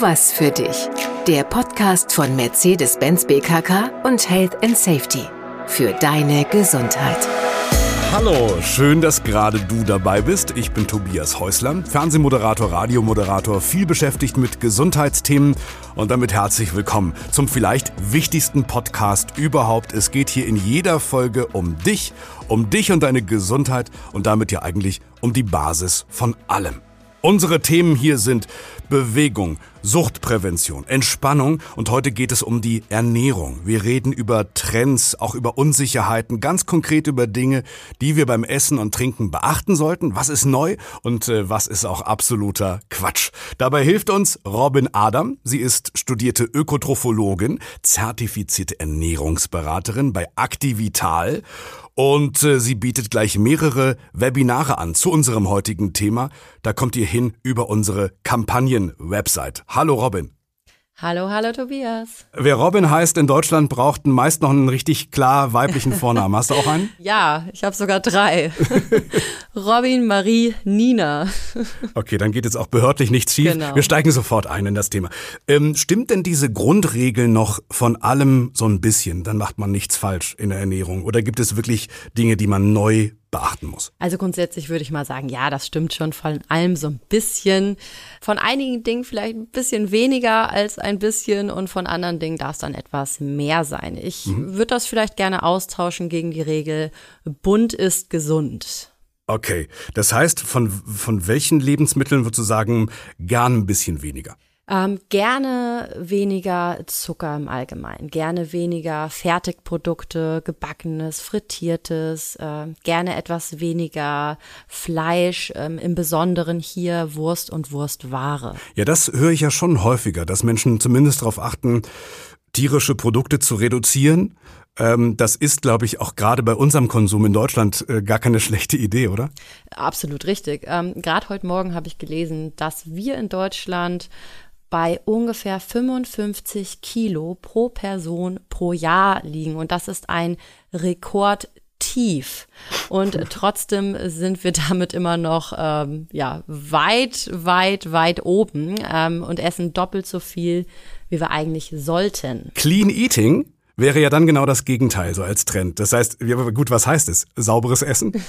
Was für dich. Der Podcast von Mercedes-Benz BKK und Health and Safety. Für deine Gesundheit. Hallo, schön, dass gerade du dabei bist. Ich bin Tobias Häusler, Fernsehmoderator, Radiomoderator, viel beschäftigt mit Gesundheitsthemen und damit herzlich willkommen zum vielleicht wichtigsten Podcast überhaupt. Es geht hier in jeder Folge um dich, um dich und deine Gesundheit und damit ja eigentlich um die Basis von allem. Unsere Themen hier sind Bewegung, Suchtprävention, Entspannung und heute geht es um die Ernährung. Wir reden über Trends, auch über Unsicherheiten, ganz konkret über Dinge, die wir beim Essen und Trinken beachten sollten. Was ist neu und äh, was ist auch absoluter Quatsch? Dabei hilft uns Robin Adam. Sie ist studierte Ökotrophologin, zertifizierte Ernährungsberaterin bei Activital und äh, sie bietet gleich mehrere Webinare an zu unserem heutigen Thema. Da kommt ihr hin über unsere Kampagnen-Website. Hallo Robin. Hallo, hallo Tobias. Wer Robin heißt in Deutschland, braucht meist noch einen richtig klar weiblichen Vornamen. Hast du auch einen? Ja, ich habe sogar drei. Robin, Marie, Nina. okay, dann geht jetzt auch behördlich nichts schief. Genau. Wir steigen sofort ein in das Thema. Ähm, stimmt denn diese Grundregel noch von allem so ein bisschen? Dann macht man nichts falsch in der Ernährung. Oder gibt es wirklich Dinge, die man neu beachten muss? Also grundsätzlich würde ich mal sagen, ja, das stimmt schon von allem so ein bisschen. Von einigen Dingen vielleicht ein bisschen weniger als ein bisschen und von anderen Dingen darf es dann etwas mehr sein. Ich mhm. würde das vielleicht gerne austauschen gegen die Regel, bunt ist gesund. Okay, das heißt, von, von welchen Lebensmitteln würdest du sagen, gern ein bisschen weniger? Ähm, gerne weniger Zucker im Allgemeinen, gerne weniger Fertigprodukte, gebackenes, frittiertes, äh, gerne etwas weniger Fleisch, ähm, im Besonderen hier Wurst und Wurstware. Ja, das höre ich ja schon häufiger, dass Menschen zumindest darauf achten, tierische Produkte zu reduzieren. Ähm, das ist, glaube ich, auch gerade bei unserem Konsum in Deutschland äh, gar keine schlechte Idee, oder? Absolut richtig. Ähm, gerade heute Morgen habe ich gelesen, dass wir in Deutschland bei ungefähr 55 Kilo pro Person pro Jahr liegen. Und das ist ein Rekord tief. Und trotzdem sind wir damit immer noch ähm, ja, weit, weit, weit oben ähm, und essen doppelt so viel, wie wir eigentlich sollten. Clean Eating wäre ja dann genau das Gegenteil, so als Trend. Das heißt, gut, was heißt es? Sauberes Essen?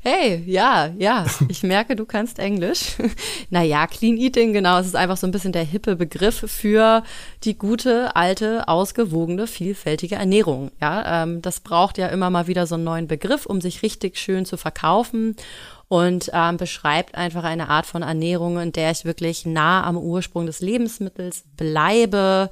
Hey, ja, ja. Ich merke, du kannst Englisch. naja, Clean Eating, genau. Es ist einfach so ein bisschen der hippe Begriff für die gute, alte, ausgewogene, vielfältige Ernährung. Ja, ähm, das braucht ja immer mal wieder so einen neuen Begriff, um sich richtig schön zu verkaufen und ähm, beschreibt einfach eine Art von Ernährung, in der ich wirklich nah am Ursprung des Lebensmittels bleibe,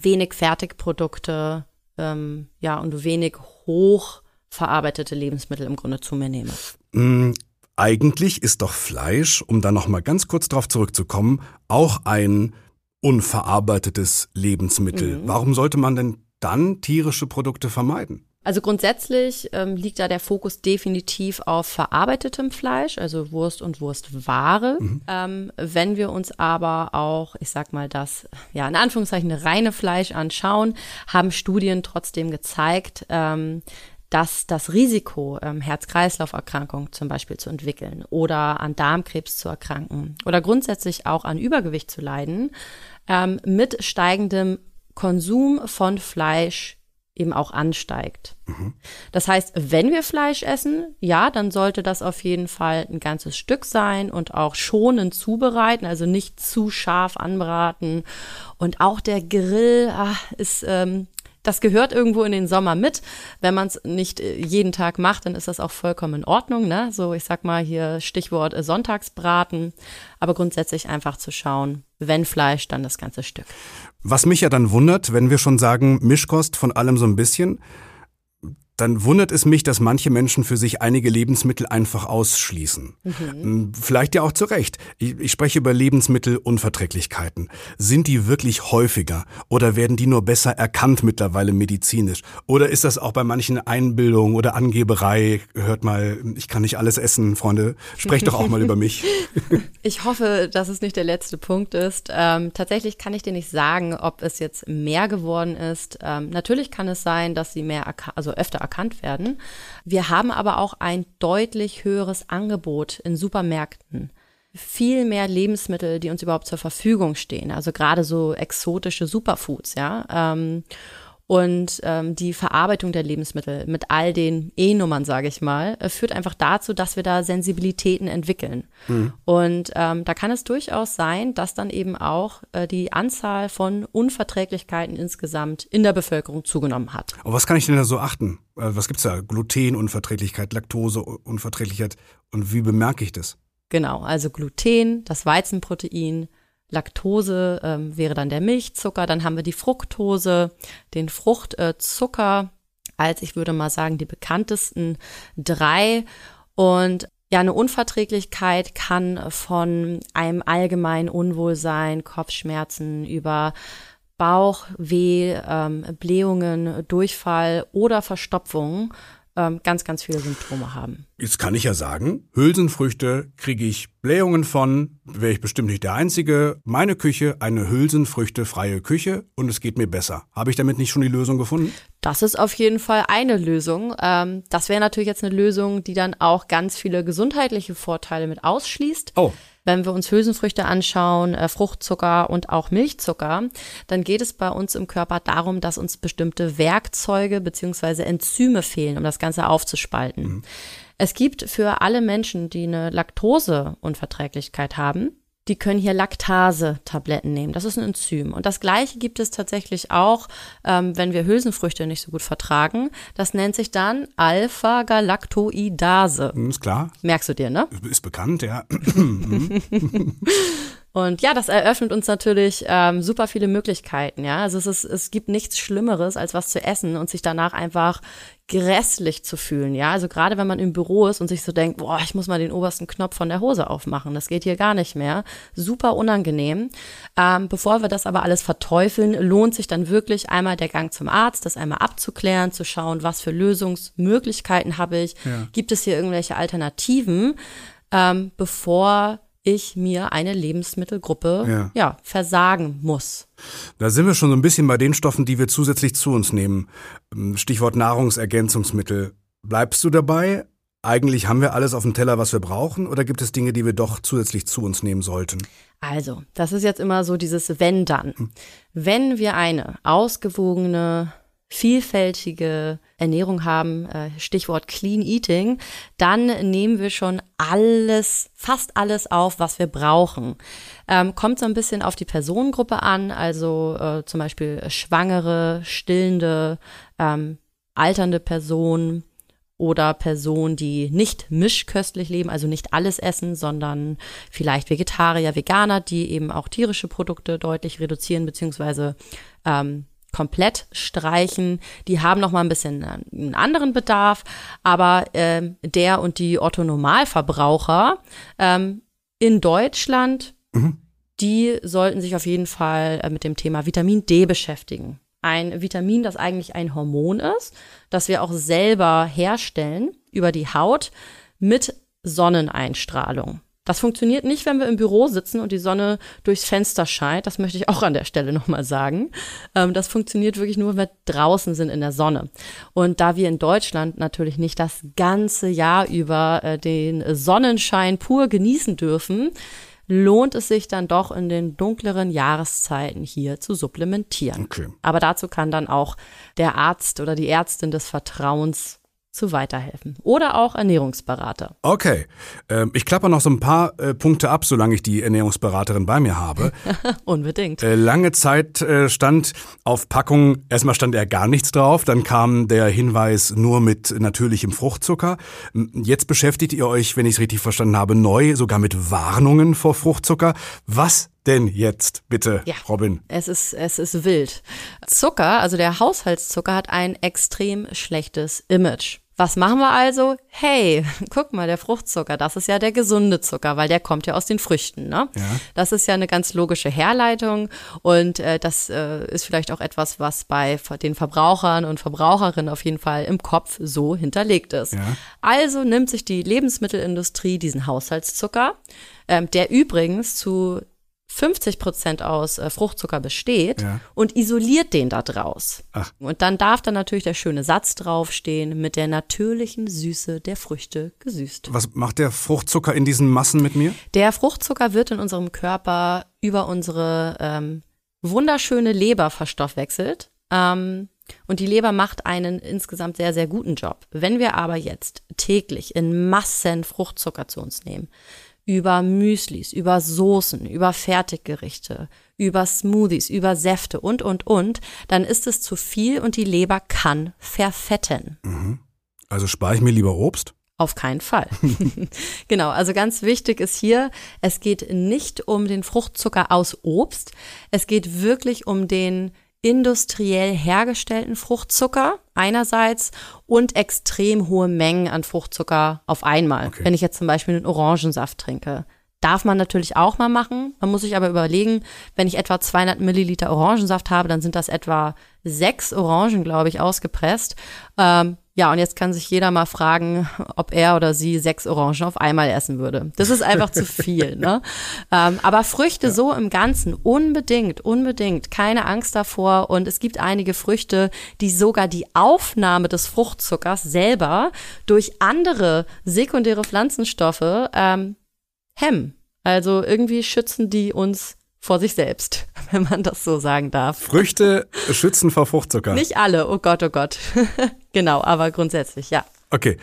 wenig Fertigprodukte, ähm, ja, und wenig hoch verarbeitete Lebensmittel im Grunde zu mir nehme. Mm, eigentlich ist doch Fleisch, um da noch mal ganz kurz drauf zurückzukommen, auch ein unverarbeitetes Lebensmittel. Mhm. Warum sollte man denn dann tierische Produkte vermeiden? Also grundsätzlich ähm, liegt da der Fokus definitiv auf verarbeitetem Fleisch, also Wurst und Wurstware. Mhm. Ähm, wenn wir uns aber auch, ich sag mal, das, ja, in Anführungszeichen reine Fleisch anschauen, haben Studien trotzdem gezeigt, ähm, dass das Risiko, ähm, Herz-Kreislauf-Erkrankung zum Beispiel zu entwickeln oder an Darmkrebs zu erkranken oder grundsätzlich auch an Übergewicht zu leiden, ähm, mit steigendem Konsum von Fleisch eben auch ansteigt. Mhm. Das heißt, wenn wir Fleisch essen, ja, dann sollte das auf jeden Fall ein ganzes Stück sein und auch schonend zubereiten, also nicht zu scharf anbraten. Und auch der Grill ach, ist, ähm, das gehört irgendwo in den Sommer mit. Wenn man es nicht äh, jeden Tag macht, dann ist das auch vollkommen in Ordnung. Ne? So, ich sag mal hier Stichwort äh, Sonntagsbraten, aber grundsätzlich einfach zu schauen, wenn Fleisch, dann das ganze Stück. Was mich ja dann wundert, wenn wir schon sagen, Mischkost von allem so ein bisschen, dann wundert es mich, dass manche Menschen für sich einige Lebensmittel einfach ausschließen. Mhm. Hm, vielleicht ja auch zu Recht. Ich, ich, spreche über Lebensmittelunverträglichkeiten. Sind die wirklich häufiger oder werden die nur besser erkannt mittlerweile medizinisch? Oder ist das auch bei manchen Einbildungen oder Angeberei? Hört mal, ich kann nicht alles essen, Freunde. Sprecht doch auch mal über mich. Ich hoffe, dass es nicht der letzte Punkt ist. Ähm, tatsächlich kann ich dir nicht sagen, ob es jetzt mehr geworden ist. Ähm, natürlich kann es sein, dass sie mehr, also öfter erkannt werden. Wir haben aber auch ein deutlich höheres Angebot in Supermärkten. viel mehr Lebensmittel, die uns überhaupt zur Verfügung stehen. Also gerade so exotische Superfoods, ja. Ähm, und ähm, die Verarbeitung der Lebensmittel mit all den E-Nummern, sage ich mal, äh, führt einfach dazu, dass wir da Sensibilitäten entwickeln. Mhm. Und ähm, da kann es durchaus sein, dass dann eben auch äh, die Anzahl von Unverträglichkeiten insgesamt in der Bevölkerung zugenommen hat. Auf was kann ich denn da so achten? Äh, was gibt's da? Glutenunverträglichkeit, Laktoseunverträglichkeit und wie bemerke ich das? Genau, also Gluten, das Weizenprotein, Laktose ähm, wäre dann der Milchzucker, dann haben wir die Fructose, den Fruchtzucker als, ich würde mal sagen, die bekanntesten drei. Und ja, eine Unverträglichkeit kann von einem allgemeinen Unwohlsein, Kopfschmerzen über Bauchweh, ähm, Blähungen, Durchfall oder Verstopfung ähm, ganz, ganz viele Symptome haben. Jetzt kann ich ja sagen, Hülsenfrüchte kriege ich Blähungen von, wäre ich bestimmt nicht der Einzige. Meine Küche, eine hülsenfrüchtefreie Küche und es geht mir besser. Habe ich damit nicht schon die Lösung gefunden? Das ist auf jeden Fall eine Lösung. Ähm, das wäre natürlich jetzt eine Lösung, die dann auch ganz viele gesundheitliche Vorteile mit ausschließt. Oh. Wenn wir uns Hülsenfrüchte anschauen, äh, Fruchtzucker und auch Milchzucker, dann geht es bei uns im Körper darum, dass uns bestimmte Werkzeuge beziehungsweise Enzyme fehlen, um das Ganze aufzuspalten. Mhm. Es gibt für alle Menschen, die eine Laktoseunverträglichkeit haben, die können hier Laktase-Tabletten nehmen. Das ist ein Enzym. Und das Gleiche gibt es tatsächlich auch, ähm, wenn wir Hülsenfrüchte nicht so gut vertragen. Das nennt sich dann Alpha-Galactoidase. Hm, ist klar. Merkst du dir, ne? Ist bekannt, ja. Und ja, das eröffnet uns natürlich ähm, super viele Möglichkeiten, ja. Also es ist, es gibt nichts Schlimmeres, als was zu essen und sich danach einfach grässlich zu fühlen, ja. Also gerade wenn man im Büro ist und sich so denkt, boah, ich muss mal den obersten Knopf von der Hose aufmachen, das geht hier gar nicht mehr. Super unangenehm. Ähm, bevor wir das aber alles verteufeln, lohnt sich dann wirklich einmal der Gang zum Arzt, das einmal abzuklären, zu schauen, was für Lösungsmöglichkeiten habe ich, ja. gibt es hier irgendwelche Alternativen, ähm, bevor ich mir eine Lebensmittelgruppe ja. ja. versagen muss. Da sind wir schon so ein bisschen bei den Stoffen, die wir zusätzlich zu uns nehmen. Ähm, Stichwort Nahrungsergänzungsmittel. Bleibst du dabei? Eigentlich haben wir alles auf dem Teller, was wir brauchen, oder gibt es Dinge, die wir doch zusätzlich zu uns nehmen sollten? Also, das ist jetzt immer so dieses Wenn dann. Hm. Wenn wir eine ausgewogene vielfältige Ernährung haben, äh, Stichwort Clean Eating, dann nehmen wir schon alles, fast alles auf, was wir brauchen. Ähm, kommt so ein bisschen auf die Personengruppe an, also äh, zum Beispiel Schwangere, Stillende, ähm, alternde Personen oder Personen, die nicht mischköstlich leben, also nicht alles essen, sondern vielleicht Vegetarier, Veganer, die eben auch tierische Produkte deutlich reduzieren beziehungsweise ähm, komplett streichen. Die haben noch mal ein bisschen einen anderen Bedarf, aber äh, der und die Otto Normalverbraucher ähm, in Deutschland, mhm. die sollten sich auf jeden Fall äh, mit dem Thema Vitamin D beschäftigen. Ein Vitamin, das eigentlich ein Hormon ist, das wir auch selber herstellen über die Haut mit Sonneneinstrahlung. Das funktioniert nicht, wenn wir im Büro sitzen und die Sonne durchs Fenster scheint. Das möchte ich auch an der Stelle nochmal sagen. Ähm, das funktioniert wirklich nur, wenn wir draußen sind in der Sonne. Und da wir in Deutschland natürlich nicht das ganze Jahr über äh, den Sonnenschein pur genießen dürfen, lohnt es sich dann doch in den dunkleren Jahreszeiten hier zu supplementieren. Okay. Aber dazu kann dann auch der Arzt oder die Ärztin des Vertrauens zu weiterhelfen. Oder auch Ernährungsberater. Okay. Ähm, ich klappe noch so ein paar äh, Punkte ab, solange ich die Ernährungsberaterin bei mir habe. Unbedingt. Äh, lange Zeit äh, stand auf Packung, erstmal stand er gar nichts drauf, dann kam der Hinweis nur mit natürlichem Fruchtzucker. Jetzt beschäftigt ihr euch, wenn ich es richtig verstanden habe, neu sogar mit Warnungen vor Fruchtzucker. Was denn jetzt, bitte, ja, Robin? Es ist, es ist wild. Zucker, also der Haushaltszucker, hat ein extrem schlechtes Image. Was machen wir also? Hey, guck mal, der Fruchtzucker, das ist ja der gesunde Zucker, weil der kommt ja aus den Früchten. Ne? Ja. Das ist ja eine ganz logische Herleitung und äh, das äh, ist vielleicht auch etwas, was bei den Verbrauchern und Verbraucherinnen auf jeden Fall im Kopf so hinterlegt ist. Ja. Also nimmt sich die Lebensmittelindustrie diesen Haushaltszucker, ähm, der übrigens zu 50 Prozent aus äh, Fruchtzucker besteht Ja. und isoliert den da draus. Ach. Und dann darf da natürlich der schöne Satz draufstehen, mit der natürlichen Süße der Früchte gesüßt. Was macht der Fruchtzucker in diesen Massen mit mir? Der Fruchtzucker wird in unserem Körper über unsere ähm, wunderschöne Leber verstoffwechselt. Ähm, und die Leber macht einen insgesamt sehr, sehr guten Job. Wenn wir aber jetzt täglich in Massen Fruchtzucker zu uns nehmen, über Müslis, über Soßen, über Fertiggerichte, über Smoothies, über Säfte und, und, und, dann ist es zu viel und die Leber kann verfetten. Also spare ich mir lieber Obst? Auf keinen Fall. genau, also ganz wichtig ist hier, es geht nicht um den Fruchtzucker aus Obst, es geht wirklich um den industriell hergestellten Fruchtzucker einerseits und extrem hohe Mengen an Fruchtzucker auf einmal. Okay. Wenn ich jetzt zum Beispiel einen Orangensaft trinke. Darf man natürlich auch mal machen. Man muss sich aber überlegen, wenn ich etwa 200 Milliliter Orangensaft habe, dann sind das etwa sechs Orangen, glaube ich, ausgepresst. Ähm, ja, und jetzt kann sich jeder mal fragen, ob er oder sie sechs Orangen auf einmal essen würde. Das ist einfach zu viel. Ne? Ähm, aber Früchte so im Ganzen unbedingt, unbedingt, keine Angst davor. Und es gibt einige Früchte, die sogar die Aufnahme des Fruchtzuckers selber durch andere sekundäre Pflanzenstoffe ähm, hemmen. Also irgendwie schützen die uns vor sich selbst, wenn man das so sagen darf. Früchte schützen vor Fruchtzucker. Nicht alle, oh Gott, oh Gott. genau, aber grundsätzlich, ja. Okay.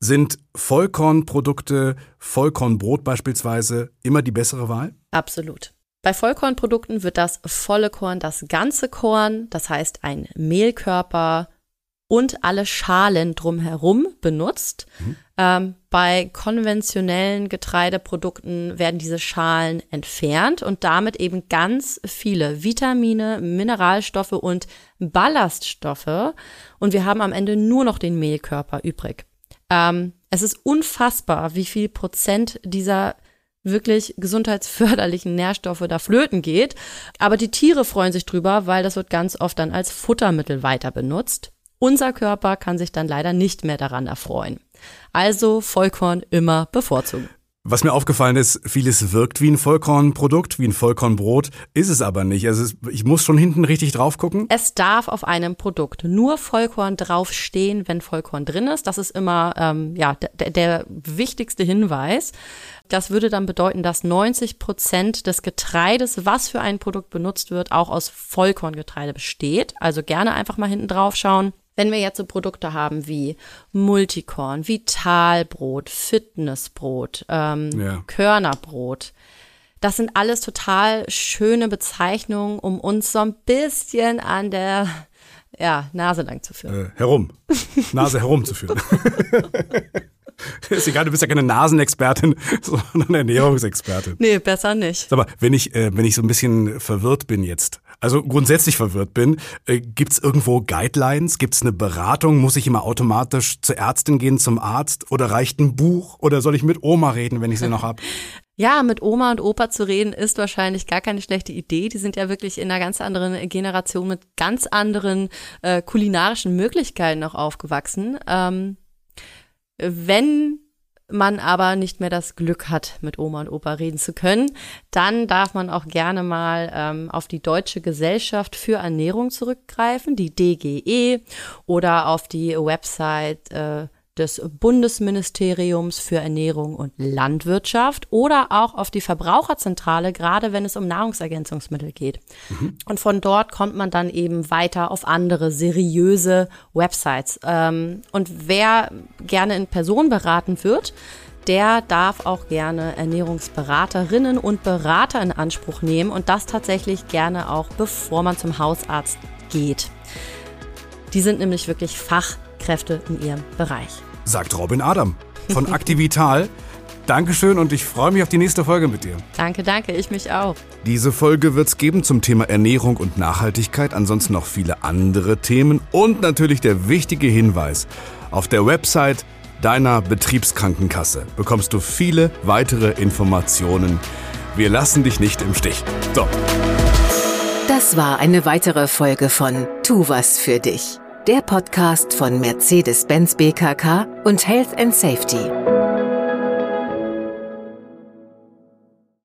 Sind Vollkornprodukte, Vollkornbrot beispielsweise, immer die bessere Wahl? Absolut. Bei Vollkornprodukten wird das volle Korn, das ganze Korn, das heißt ein Mehlkörper und alle Schalen drumherum benutzt. Ähm, bei konventionellen Getreideprodukten werden diese Schalen entfernt und damit eben ganz viele Vitamine, Mineralstoffe und Ballaststoffe. Und wir haben am Ende nur noch den Mehlkörper übrig. Ähm, es ist unfassbar, wie viel Prozent dieser wirklich gesundheitsförderlichen Nährstoffe da flöten geht. Aber die Tiere freuen sich drüber, weil das wird ganz oft dann als Futtermittel weiter benutzt. Unser Körper kann sich dann leider nicht mehr daran erfreuen. Also Vollkorn immer bevorzugen. Was mir aufgefallen ist, vieles wirkt wie ein Vollkornprodukt, wie ein Vollkornbrot, ist es aber nicht. Also es, ich muss schon hinten richtig drauf gucken. Es darf auf einem Produkt nur Vollkorn draufstehen, wenn Vollkorn drin ist. Das ist immer ähm, ja, der, der wichtigste Hinweis. Das würde dann bedeuten, dass 90 Prozent des Getreides, was für ein Produkt benutzt wird, auch aus Vollkorngetreide besteht. Also gerne einfach mal hinten drauf schauen. Wenn wir jetzt so Produkte haben wie Multikorn, Vitalbrot, Fitnessbrot, ähm, Ja. Körnerbrot, das sind alles total schöne Bezeichnungen, um uns so ein bisschen an der ja, Nase lang zu führen. Äh, herum. Nase herumzuführen. ist egal, du bist ja keine Nasenexpertin, sondern Ernährungsexpertin. Nee, besser nicht. Sag mal, wenn ich, äh, wenn ich so ein bisschen verwirrt bin jetzt, also grundsätzlich verwirrt bin, äh, gibt's irgendwo Guidelines? Gibt's eine Beratung? Muss ich immer automatisch zur Ärztin gehen, zum Arzt? Oder reicht ein Buch? Oder soll ich mit Oma reden, wenn ich sie noch hab? Ja, mit Oma und Opa zu reden ist wahrscheinlich gar keine schlechte Idee. Die sind ja wirklich in einer ganz anderen Generation mit ganz anderen äh, kulinarischen Möglichkeiten noch aufgewachsen. Ähm, wenn man aber nicht mehr das Glück hat, mit Oma und Opa reden zu können, dann darf man auch gerne mal ähm, auf die Deutsche Gesellschaft für Ernährung zurückgreifen, die DGE, oder auf die Website äh, des Bundesministeriums für Ernährung und Landwirtschaft oder auch auf die Verbraucherzentrale, gerade wenn es um Nahrungsergänzungsmittel geht. Und von dort kommt man dann eben weiter auf andere seriöse Websites. Ähm, und wer gerne in Person beraten wird, der darf auch gerne Ernährungsberaterinnen und Berater in Anspruch nehmen und das tatsächlich gerne auch bevor man zum Hausarzt geht. Die sind nämlich wirklich Fachkräfte in ihrem Bereich. Sagt Robin Adam von Aktivital. Dankeschön und ich freue mich auf die nächste Folge mit dir. Danke, danke, ich mich auch. Diese Folge wird's geben zum Thema Ernährung und Nachhaltigkeit, ansonsten noch viele andere Themen und natürlich der wichtige Hinweis. Auf der Website deiner Betriebskrankenkasse bekommst du viele weitere Informationen. Wir lassen dich nicht im Stich. So, Das war eine weitere Folge von Tu was für dich. Der Podcast von Mercedes-Benz BKK und Health and Safety.